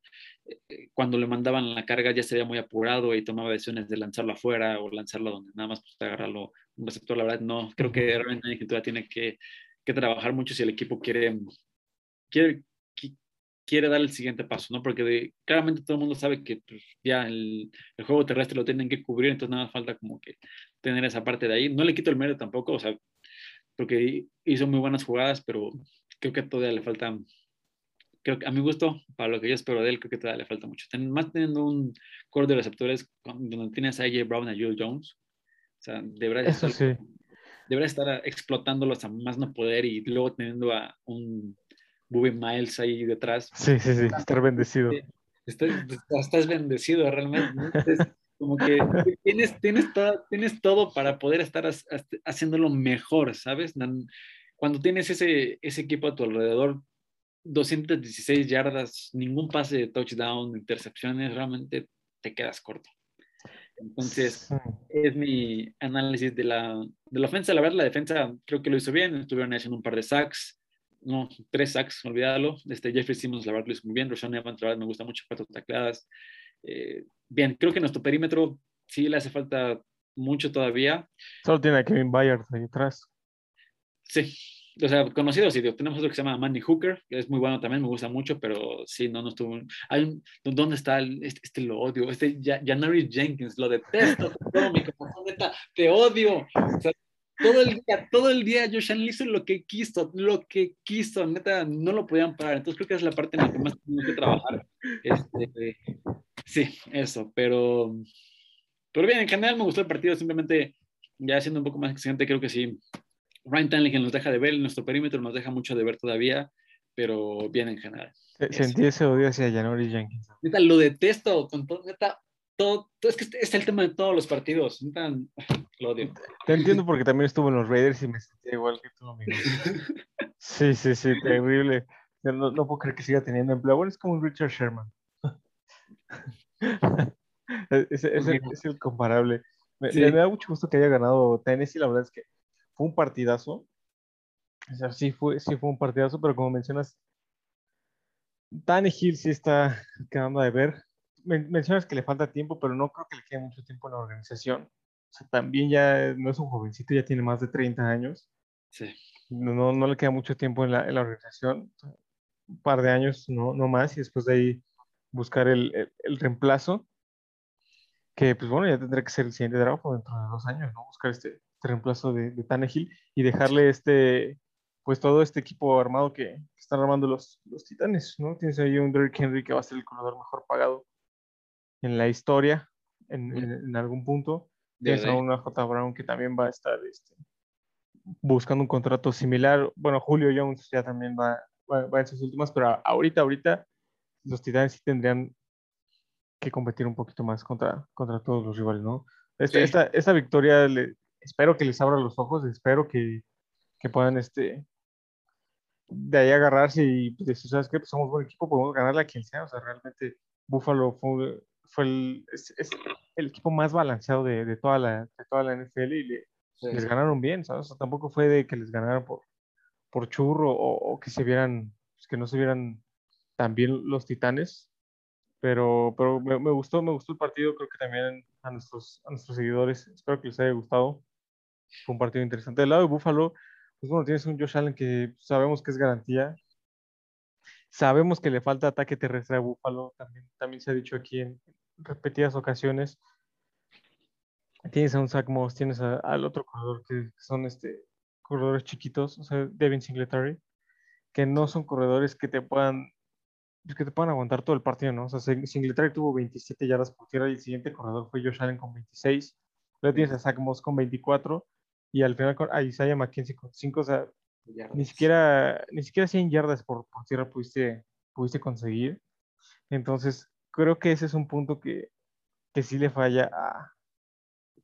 cuando le mandaban la carga ya se veía muy apurado y tomaba decisiones de lanzarlo afuera o lanzarlo donde nada más pues, agarrarlo un receptor. La verdad, no, creo que realmente Tannehill todavía tiene que, que trabajar mucho si el equipo quiere, quiere, qui- quiere dar el siguiente paso, ¿no? Porque de- claramente todo el mundo sabe que pues, ya el, el juego terrestre lo tienen que cubrir, entonces nada más falta como que tener esa parte de ahí. No le quito el mérito tampoco, o sea, porque hizo muy buenas jugadas, pero creo que todavía le falta, creo que a mi gusto, para lo que yo espero de él, creo que todavía le falta mucho. Ten- más teniendo un core de receptores con- donde tienes a AJ Brown y a Jules Jones, o sea, deberá Eso estar, sí. deberá estar explotándolos a más no poder y luego teniendo a un Bobby Miles ahí detrás. Sí, sí, sí, estar bendecido. Estás, estás bendecido realmente. ¿no? Es como que tienes, tienes, todo, tienes todo para poder estar ha- ha- haciéndolo mejor, ¿sabes? Cuando tienes ese, ese equipo a tu alrededor, 216 yardas, ningún pase de touchdown, intercepciones, realmente te quedas corto. Entonces, es mi análisis de la, de la ofensa. La verdad, la defensa creo que lo hizo bien. Estuvieron haciendo un par de sacks. No, tres sacks, olvídalo. Este Jeffrey Simmons, la verdad, lo hizo muy bien. Roshan Evans, la verdad, me gusta mucho, cuatro tacleadas. Eh, bien, creo que nuestro perímetro sí le hace falta mucho todavía. Solo tiene a Kevin Byard ahí atrás. Sí, o sea, conocidos, sí, tenemos otro que se llama Manny Hooker, que es muy bueno también, me gusta mucho, pero sí, no, no estuvo. Hay un- ¿Dónde está? el- este, este lo odio, este Ja- Janari Jenkins, lo detesto, todo mi corazón, neta, te odio. O sea, todo el día, todo el día Josh Allen hizo lo que quiso, lo que quiso, neta, no lo podían parar. Entonces creo que es la parte en la que más tenemos que trabajar. Este, sí, eso, pero, pero bien, en general me gustó el partido, simplemente ya siendo un poco más exigente, creo que sí. Ryan Tannehill nos deja de ver, nuestro perímetro nos deja mucho de ver todavía, pero bien en general. Sentí ese odio hacia Janori Jenkins. Neta, lo detesto con todo, neta, todo, todo- es que este es el tema de todos los partidos, neta, <laughs> lo odio. Te entiendo porque también estuvo en los Raiders y me sentía igual que tú, amigo. <laughs> Sí, sí, sí, terrible. No, no puedo creer que siga teniendo empleo. Bueno, es como un Richard Sherman. <laughs> Es, es- es el, es el comparable. Me, Sí. me da mucho gusto que haya ganado Tennessee. La verdad es que fue un partidazo. O sea, sí fue, sí fue un partidazo, pero como mencionas, Tannehill sí está quedando de ver. Men- mencionas que le falta tiempo, pero no creo que le quede mucho tiempo en la organización. O sea, también ya no es un jovencito, ya tiene más de 30 años. Sí, No, no, no le queda mucho tiempo en la, en la organización. Un par de años, no, no más, y después de ahí buscar el, el- el reemplazo. Que, pues bueno, ya tendrá que ser el siguiente draft dentro de dos años, ¿no? Buscar este, este reemplazo de, de Tannehill y dejarle este, pues todo este equipo armado que, que están armando los, los Titanes, ¿no? Tienes ahí un Derrick Henry que va a ser el corredor mejor pagado en la historia, en, en- en algún punto. Tienes a una J. Brown que también va a estar este, buscando un contrato similar. Bueno, Julio Jones ya también va, va, va en sus últimas, pero ahorita, ahorita, los Titanes sí tendrían que competir un poquito más contra, contra todos los rivales, ¿no? Este- Sí. Esta, esta victoria, le- espero que les abra los ojos, espero que, que puedan este, de ahí agarrarse y pues, decir, ¿sabes qué? Pues somos buen equipo, podemos ganarle a quien sea. O sea, realmente Buffalo fue, fue el, es, es el equipo más balanceado de, de toda, la, de toda la NFL y le- Sí. les ganaron bien, ¿sabes? O sea, tampoco fue de que les ganaran por, por churro o, o que se vieran, pues, que no se vieran tan bien los Titanes. Pero, pero me, gustó, me gustó el partido, creo que también a nuestros, a nuestros seguidores, espero que les haya gustado. Fue un partido interesante. Del lado de Buffalo, pues bueno, tienes un Josh Allen que sabemos que es garantía. Sabemos que le falta ataque terrestre a Buffalo, también, también se ha dicho aquí en repetidas ocasiones. Tienes a un Zach Moss, tienes a- al otro corredor que son este, corredores chiquitos, o sea, Devin Singletary, que no son corredores que te puedan que te puedan aguantar todo el partido, ¿no? O sea, Sing- Singletary tuvo 27 yardas por tierra y el siguiente corredor fue Josh Allen con 26. Luego tienes a Zach Moss con 24 y al final con- a Isaiah McKenzie con 5. O sea, Yardas. ni siquiera, ni siquiera 100 yardas por, por tierra pudiste, pudiste conseguir. Entonces, creo que ese es un punto que, que sí le falla a,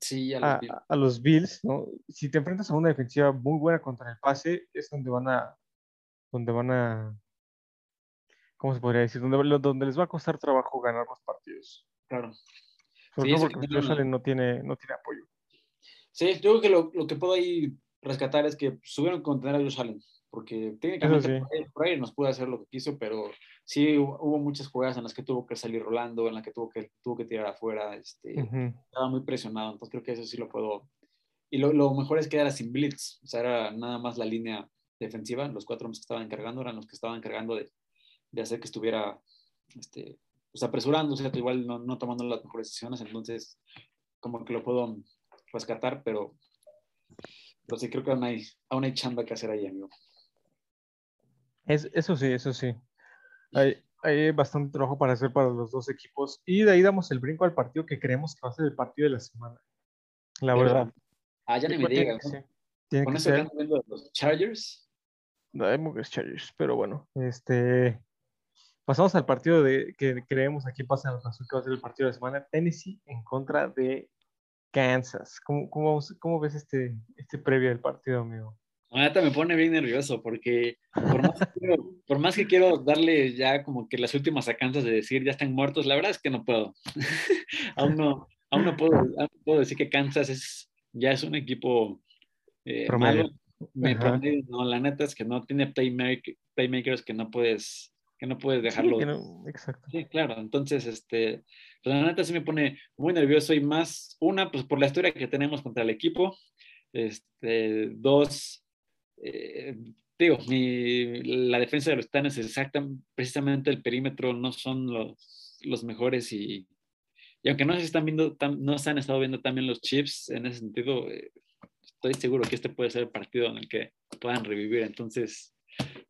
Sí, a los a, Bills. a los Bills, ¿no? Si te enfrentas a una defensiva muy buena contra el pase, es donde van a, donde van a, ¿cómo se podría decir? Donde, les va a costar trabajo ganar los partidos. claro. Sobre Sí, todo porque que Josh Allen no tiene, no tiene apoyo. Sí, yo creo que lo, lo que puedo ahí rescatar es que subieron contener a Josh Allen, porque técnicamente sí. por, ahí, por ahí nos pudo hacer lo que quiso, pero sí hubo, muchas jugadas en las que tuvo que salir rolando, en las que tuvo que, tuvo que tirar afuera, este, estaba muy presionado, entonces creo que eso sí lo puedo. Y lo, lo mejor es que era sin blitz, o sea, era nada más la línea defensiva, los cuatro hombres que estaban encargando eran los que estaban encargando de, de hacer que estuviera este, pues apresurándose, igual no, no tomando las mejores decisiones, entonces como que lo puedo rescatar, pero, pero sí creo que aún hay, aún hay chamba que hacer ahí, amigo. Es, eso sí, eso sí. Hay, hay bastante trabajo para hacer para los dos equipos. Y de ahí damos el brinco al partido que creemos que va a ser el partido de la semana. La Pero- verdad. Ah, ya ni me digas, ¿no? ser- tiene Con que eso ser. los Chargers, No, hay muchos Chargers, pero bueno, este pasamos al partido de que creemos aquí pasa en la ocasión que va a ser el partido de la semana, Tennessee en contra de Kansas. ¿Cómo, cómo, vamos- cómo ves este, este previo del partido, amigo? La neta me pone bien nervioso porque por más, que quiero, por más que quiero darle ya como que las últimas sacanzas de decir ya están muertos, la verdad es que no puedo. <laughs> aún, no, aún, no puedo, aún no puedo decir que Kansas es, ya es un equipo eh, Promedio. malo. Me promedio, no, la neta es que no tiene playmaker- playmakers que no puedes, que no puedes dejarlo. Sí, no- exacto. Sí, claro. Entonces, este, pues la neta sí me pone muy nervioso y más, una, pues por la historia que tenemos contra el equipo. Este, dos, eh, digo, mi- la defensa de los Titanes es exacta, precisamente el perímetro no son los, los mejores y, y aunque no se están viendo, tan- no se han estado viendo también los Chiefs en ese sentido, eh, estoy seguro que este puede ser el partido en el que puedan revivir. Entonces,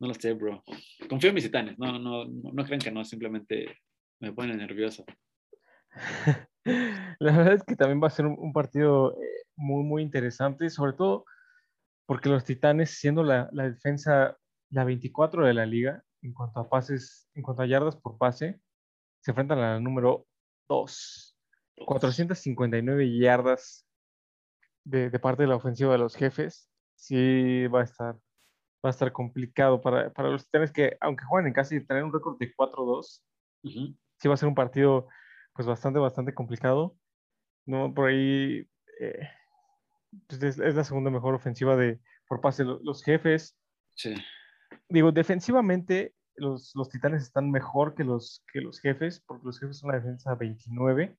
no lo sé, bro. Confío en mis titanes, no, no, no, no crean que no, simplemente me pone nervioso. <laughs> La verdad es que también va a ser un, un partido eh, muy, muy interesante, sobre todo porque los Titanes, siendo la, la defensa la 24 de la liga, en cuanto a pases, en cuanto a yardas por pase, se enfrentan a la número 2. 459 yardas de, de parte de la ofensiva de los jefes. Sí, va a estar, va a estar complicado para, para los Titanes que, aunque juegan en casa y tener un récord de 4-2, Ujú. sí va a ser un partido pues bastante, bastante complicado. No, por ahí eh, pues, es, es la segunda mejor ofensiva de por pase. Lo- Los jefes, Sí, digo, defensivamente los, los titanes están mejor que los, que los jefes, porque los jefes son la defensa 29,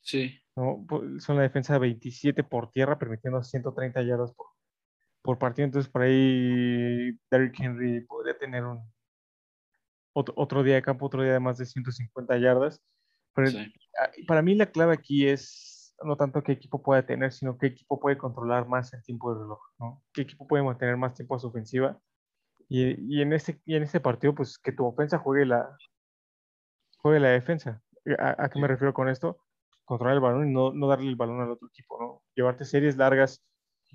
sí, ¿no? Po- Son la defensa 27 por tierra, permitiendo 130 yardas por, por partido. Entonces, por ahí Derrick Henry podría tener un otro, otro día de campo, otro día de más de 150 yardas. Pero sí. para mí la clave aquí es no tanto qué equipo puede tener, sino qué equipo puede controlar más el tiempo de reloj, ¿no? ¿Qué equipo puede mantener más tiempo a su ofensiva? Y, y en, este, y en este partido, pues que tu ofensa juegue la, juegue la defensa. ¿A, a qué me refiero con esto? Controlar el balón y no, no darle el balón al otro equipo, ¿no? Llevarte series largas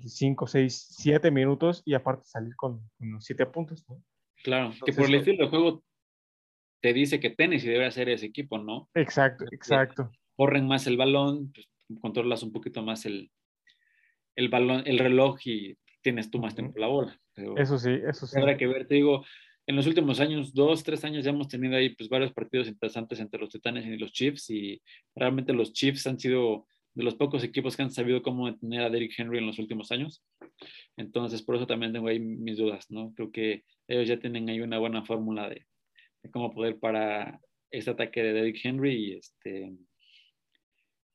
5, 6, 7 minutos y aparte salir con, los 7 puntos, ¿no? Claro, que por el estilo de juego te dice que Tennessee debe ser ese equipo, ¿no? Exacto, exacto. Corren más el balón, pues, controlas un poquito más el, el balón, el reloj y tienes tú más tiempo la bola. eso sí, eso sí. Habrá que ver, te digo, en los últimos años, dos, tres años, ya hemos tenido ahí pues varios partidos interesantes entre los Titanes y los Chiefs y realmente los Chiefs han sido de los pocos equipos que han sabido cómo detener a Derrick Henry en los últimos años. Entonces, por eso también tengo ahí mis dudas, ¿no? Creo que ellos ya tienen ahí una buena fórmula de, cómo poder para este ataque de Derrick Henry y este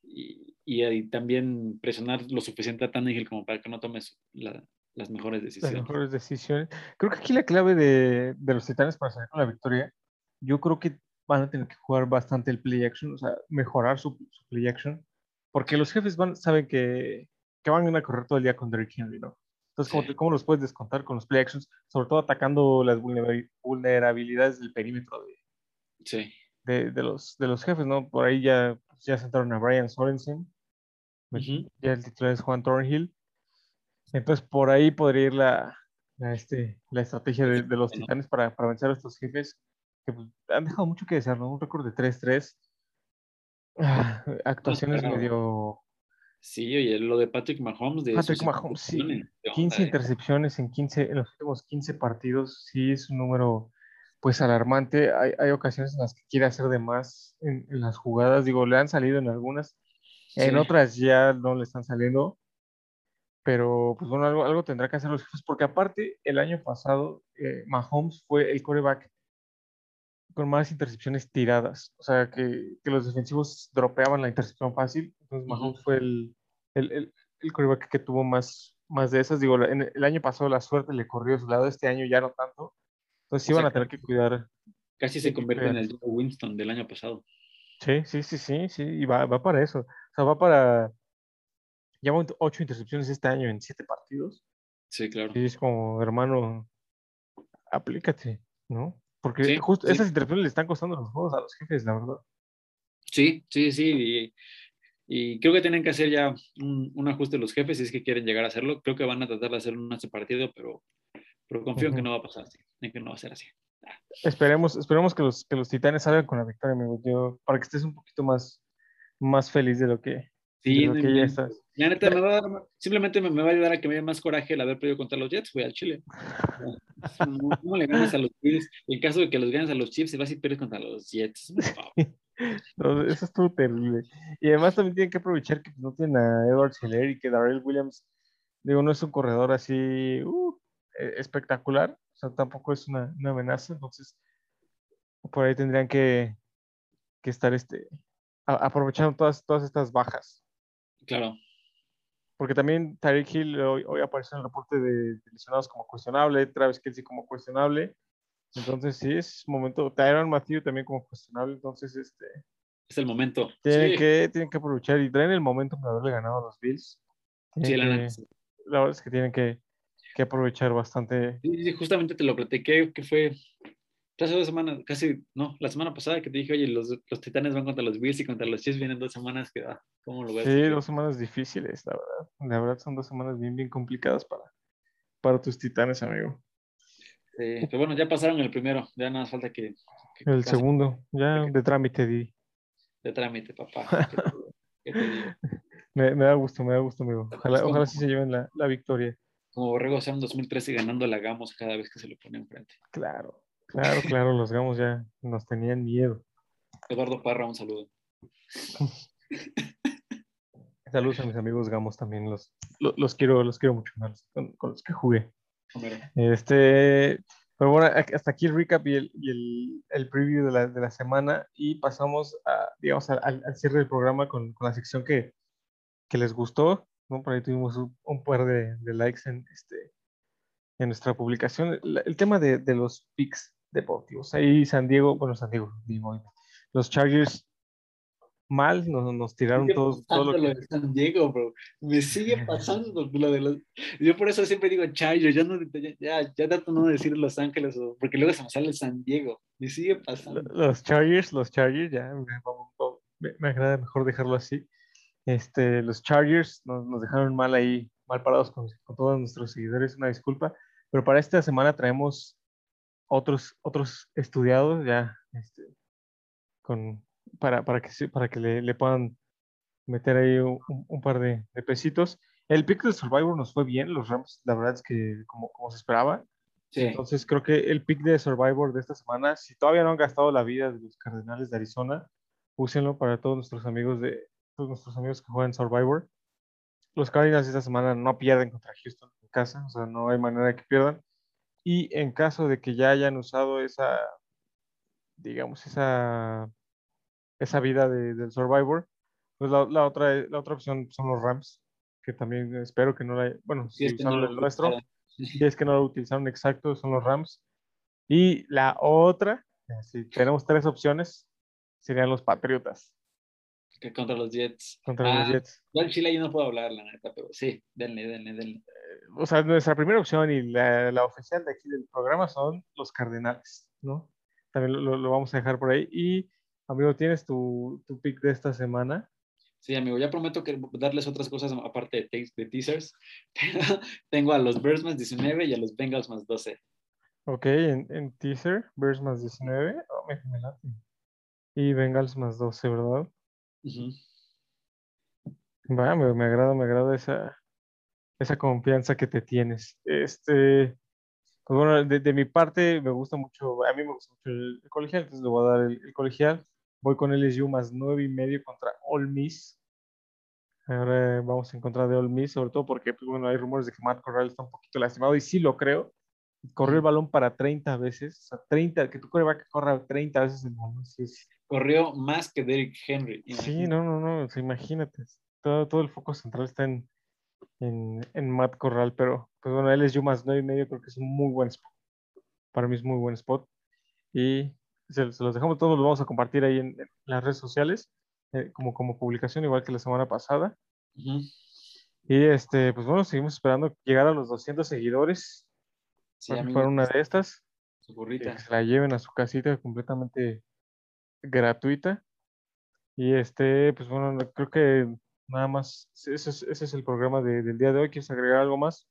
y, y, también presionar lo suficiente a Tannehill como para que no tome las mejores decisiones. Las mejores decisiones. Creo que aquí la clave de, de los titanes para salir con la victoria, yo creo que van a tener que jugar bastante el play action, o sea, mejorar su, su play action, porque los jefes van, saben que, que, van a correr todo el día con Derrick Henry, ¿no? Entonces, ¿cómo, los puedes descontar con los play actions? Sobre todo atacando las vulnerabilidades del perímetro de, sí. de, de, los, de los jefes, ¿no? Por ahí ya, ya sentaron a Brian Sorensen, ya el titular es Juan Thornhill. Entonces, por ahí podría ir la, la, este, la estrategia de, de los titanes para, para, vencer a estos jefes que pues, han dejado mucho que desear, ¿no? Un récord de 3-3. Ah, actuaciones medio Sí, oye, lo de Patrick Mahomes. De Patrick Mahomes, sí. 15 intercepciones en, 15, en los últimos 15 partidos, sí es un número pues alarmante. Hay, hay ocasiones en las que quiere hacer de más en, las jugadas. Digo, le han salido en algunas, en otras ya no le están saliendo. Pero pues bueno, algo, algo tendrá que hacer los jefes, porque aparte el año pasado eh, Mahomes fue el coreback con más intercepciones tiradas. O sea, que, que, los defensivos dropeaban la intercepción fácil. Entonces, Mahomes fue el, el, el, el que tuvo más, más de esas. Digo, en el año pasado la suerte le corrió a su lado, este año ya no tanto. Entonces, sí van a tener que cuidar. Casi se convierte en el Winston del año pasado. Sí, sí, sí, sí, sí. Y va, va para eso. O sea, va para. Lleva ocho intercepciones este año en siete partidos. Sí, claro. Y es como, hermano, aplícate, ¿no? Porque justo esas interrupciones le están costando los juegos a los jefes, la verdad. Sí, sí, sí. Y, creo que tienen que hacer ya un, un, ajuste los jefes si es que quieren llegar a hacerlo. Creo que van a tratar de hacer un partido, pero, pero confío en que no va a pasar así, en que no va a ser así. Esperemos, esperemos que los, que los titanes salgan con la victoria, amigo. Yo, para que estés un poquito más, más feliz de lo que, Sí, ya estás. La neta, me va a dar, simplemente me, me, va a ayudar a que me dé más coraje el haber perdido contra los Jets, voy al Chile. <laughs> ¿Cómo le ganas a los Chiefs? En caso de que los ganes a los Chiefs, se vas y pierdes contra los Jets. <laughs> no, eso estuvo terrible. Y además también tienen que aprovechar que no tienen a Edward Scheller y que Darrell Williams, digo, no es un corredor así uh, e, espectacular, o sea, tampoco es una, una, amenaza, entonces por ahí tendrían que, que estar este, aprovechando todas, todas estas bajas. Claro. Porque también Tyreek Hill hoy, hoy, apareció en el reporte de, lesionados como cuestionable, Travis Kelsey como cuestionable. Entonces sí, es momento. Tyron Matthew también como cuestionable. Entonces, este. Es el momento. Tienen, que, tienen que aprovechar y traen el momento para haberle ganado a los Bills. Sí, la, que, la verdad es que tienen que, que aprovechar bastante. Sí, justamente te lo platiqué, que fue hace dos semanas, casi, no, la semana pasada que te dije, oye, los, los Titanes van contra los Bills y contra los Chiefs vienen dos semanas que, ah, ¿cómo lo ves? Sí, dos semanas difíciles, la verdad. La verdad son dos semanas bien, bien complicadas para, para tus Titanes, amigo. Sí, pero bueno, ya pasaron el primero, ya nada más falta que... que el segundo, ya de trámite, di. De trámite, papá. <laughs> ¿Qué te, me, me, da gusto, me da gusto, amigo. Ojalá, ojalá sí se lleven la, la victoria. Como Borrego sea en 2013 ganando la Gamos cada vez que se le pone enfrente. Claro. Claro, claro, los gamos ya nos tenían miedo. Eduardo Parra, un saludo. <laughs> Saludos a mis amigos gamos también, los, los, quiero, los quiero mucho, con, con los que jugué. Este, pero bueno, hasta aquí el recap y el, y el, el preview de la, de la, semana y pasamos a, digamos, al, al cierre del programa con, con, la sección que, que les gustó. ¿no? Por ahí tuvimos un, un par de, de, likes en, este, en nuestra publicación. El, el tema de, de los picks deportivos. Ahí San Diego, bueno, San Diego, digo, los Chargers mal, nos, nos tiraron todos. Todo lo, de San Diego, bro. Me sigue <laughs> pasando lo de los. Yo por eso siempre digo Chargers, ya no, ya, ya trato no decir Los Ángeles, porque luego se me sale San Diego. Me sigue pasando. Los Chargers, los Chargers, ya, me, me agrada mejor dejarlo así. Este, los Chargers nos, nos dejaron mal ahí, mal parados con, con todos nuestros seguidores, una disculpa. Pero para esta semana traemos otros, otros estudiados ya este, con, para, para que, para que le, le puedan meter ahí un, un- un par de, de pesitos. El pick de Survivor nos fue bien, los Rams, la verdad es que como, como se esperaba. Sí. Entonces creo que el pick de Survivor de esta semana, si todavía no han gastado la vida de los Cardenales de Arizona, úsenlo para todos nuestros amigos de todos nuestros amigos que juegan Survivor. Los Cardinals esta semana no pierden contra Houston en casa, o sea, no hay manera de que pierdan. Y en caso de que ya hayan usado esa, digamos, esa, esa vida de- del Survivor, pues la, la otra, la otra opción son los Rams, que también espero que no la, bueno, Sí, si es que no usaron el nuestro, utilizaron. si es que no lo utilizaron exacto, son los Rams. Y la otra, si tenemos tres opciones, serían los Patriotas Que contra los Jets. contra los Ah, Jets. Yo en Chile yo no puedo hablar, la neta, pero sí, denle, denle, denle. O sea, nuestra primera opción y la, la oficial de aquí del programa son los Cardenales, ¿no? También lo, lo- vamos a dejar por ahí. Y, amigo, ¿tienes tu, tu pick de esta semana? Sí, amigo, ya prometo que darles otras cosas aparte de, de teasers. <laughs> Pero tengo a los Bears más 19 y a los Bengals más 12. Ok, en, en teaser, Bears más 19. Oh, me, me late. Y Bengals más 12, ¿verdad? Ujú. Va, me, me agrada, me agrada esa, esa confianza que te tienes. Este, pues bueno, de, de mi parte me gusta mucho, a mí me gusta mucho el, el colegial, entonces le voy a dar el, el colegial. Voy con LSU más nueve y medio contra Ole Miss. Ahora vamos en contra de Ole Miss, sobre todo porque, pues, bueno, hay rumores de que Matt Corral está un poquito lastimado y sí lo creo. Corrió el balón para 30 veces, o sea, 30, que tu coreback corra 30 veces el balón, sí es, Corrió más que Derrick Henry. Sí, no, no, no, imagínate. Todo, todo el foco central está en, en, en Matt Corral, pero pues bueno, LSU más 9 y medio creo que es un muy buen spot. Para mí es muy buen spot. Y se, se los dejamos todos, los vamos a compartir ahí en, en las redes sociales, eh, como, como publicación, igual que la semana pasada. Y este, pues bueno, seguimos esperando llegar a los 200 seguidores. Sí, para que una de estas. su que burrita. se la lleven a su casita completamente gratuita. Y este, pues bueno, no- creo que nada más, ese es, ese es el programa de- del día de hoy. ¿Quieres agregar algo más?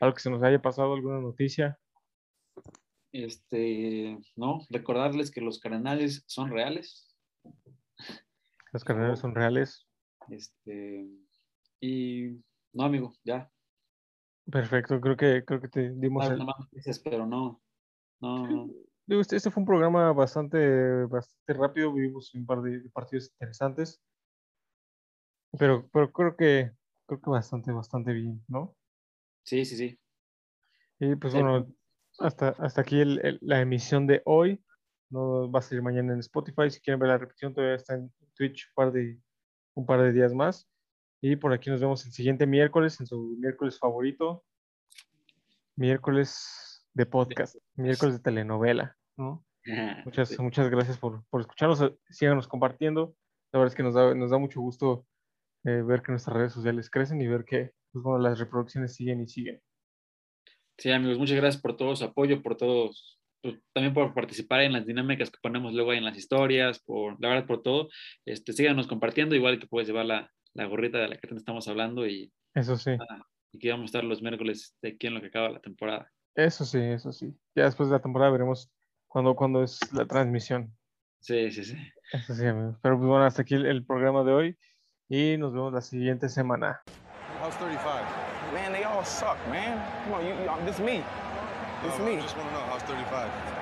Algo que se nos haya pasado, alguna noticia. Este, no, recordarles que los cardenales son reales. Los carneros son reales. Este, y no, amigo, ya. Perfecto, creo que, creo que te dimos el... nada más noticias, pero no. No, no. Este, este fue un programa bastante, bastante rápido, vivimos un par de, de partidos interesantes, pero, pero creo que, creo que bastante, bastante bien, ¿no? Sí, sí, sí. Y pues Sí. bueno, hasta, hasta aquí el- el- la emisión de hoy. No va a salir mañana en Spotify. Si quieren ver la repetición, todavía está en Twitch un par de, un par de días más. Y por aquí nos vemos el siguiente miércoles, en su miércoles favorito. Miércoles de podcast, miércoles de telenovela, ¿no? Muchas, Sí. muchas gracias por, por escucharnos. eh, Síganos compartiendo. La verdad es que nos da, nos da mucho gusto eh, ver que nuestras redes sociales crecen y ver que pues, bueno, las reproducciones siguen y siguen. Sí, amigos, muchas gracias por todo su apoyo, por todos, pues, también por participar en las dinámicas que ponemos luego ahí en las historias, por la verdad por todo. Este, síganos compartiendo, igual que puedes llevar la, la gorrita de la que estamos hablando y, Eso sí. y que vamos a estar los miércoles de aquí en lo que acaba la temporada. Eso sí, eso sí. Ya después de la temporada veremos cuándo, cuándo es la transmisión. Sí, sí, sí. Eso sí, amigos. Pero pues bueno, hasta aquí el, el programa de hoy y nos vemos la siguiente semana. How's 35? Man, they all suck, man. Come on, you, you, this me. This me. want to know, how's 35? Horrible.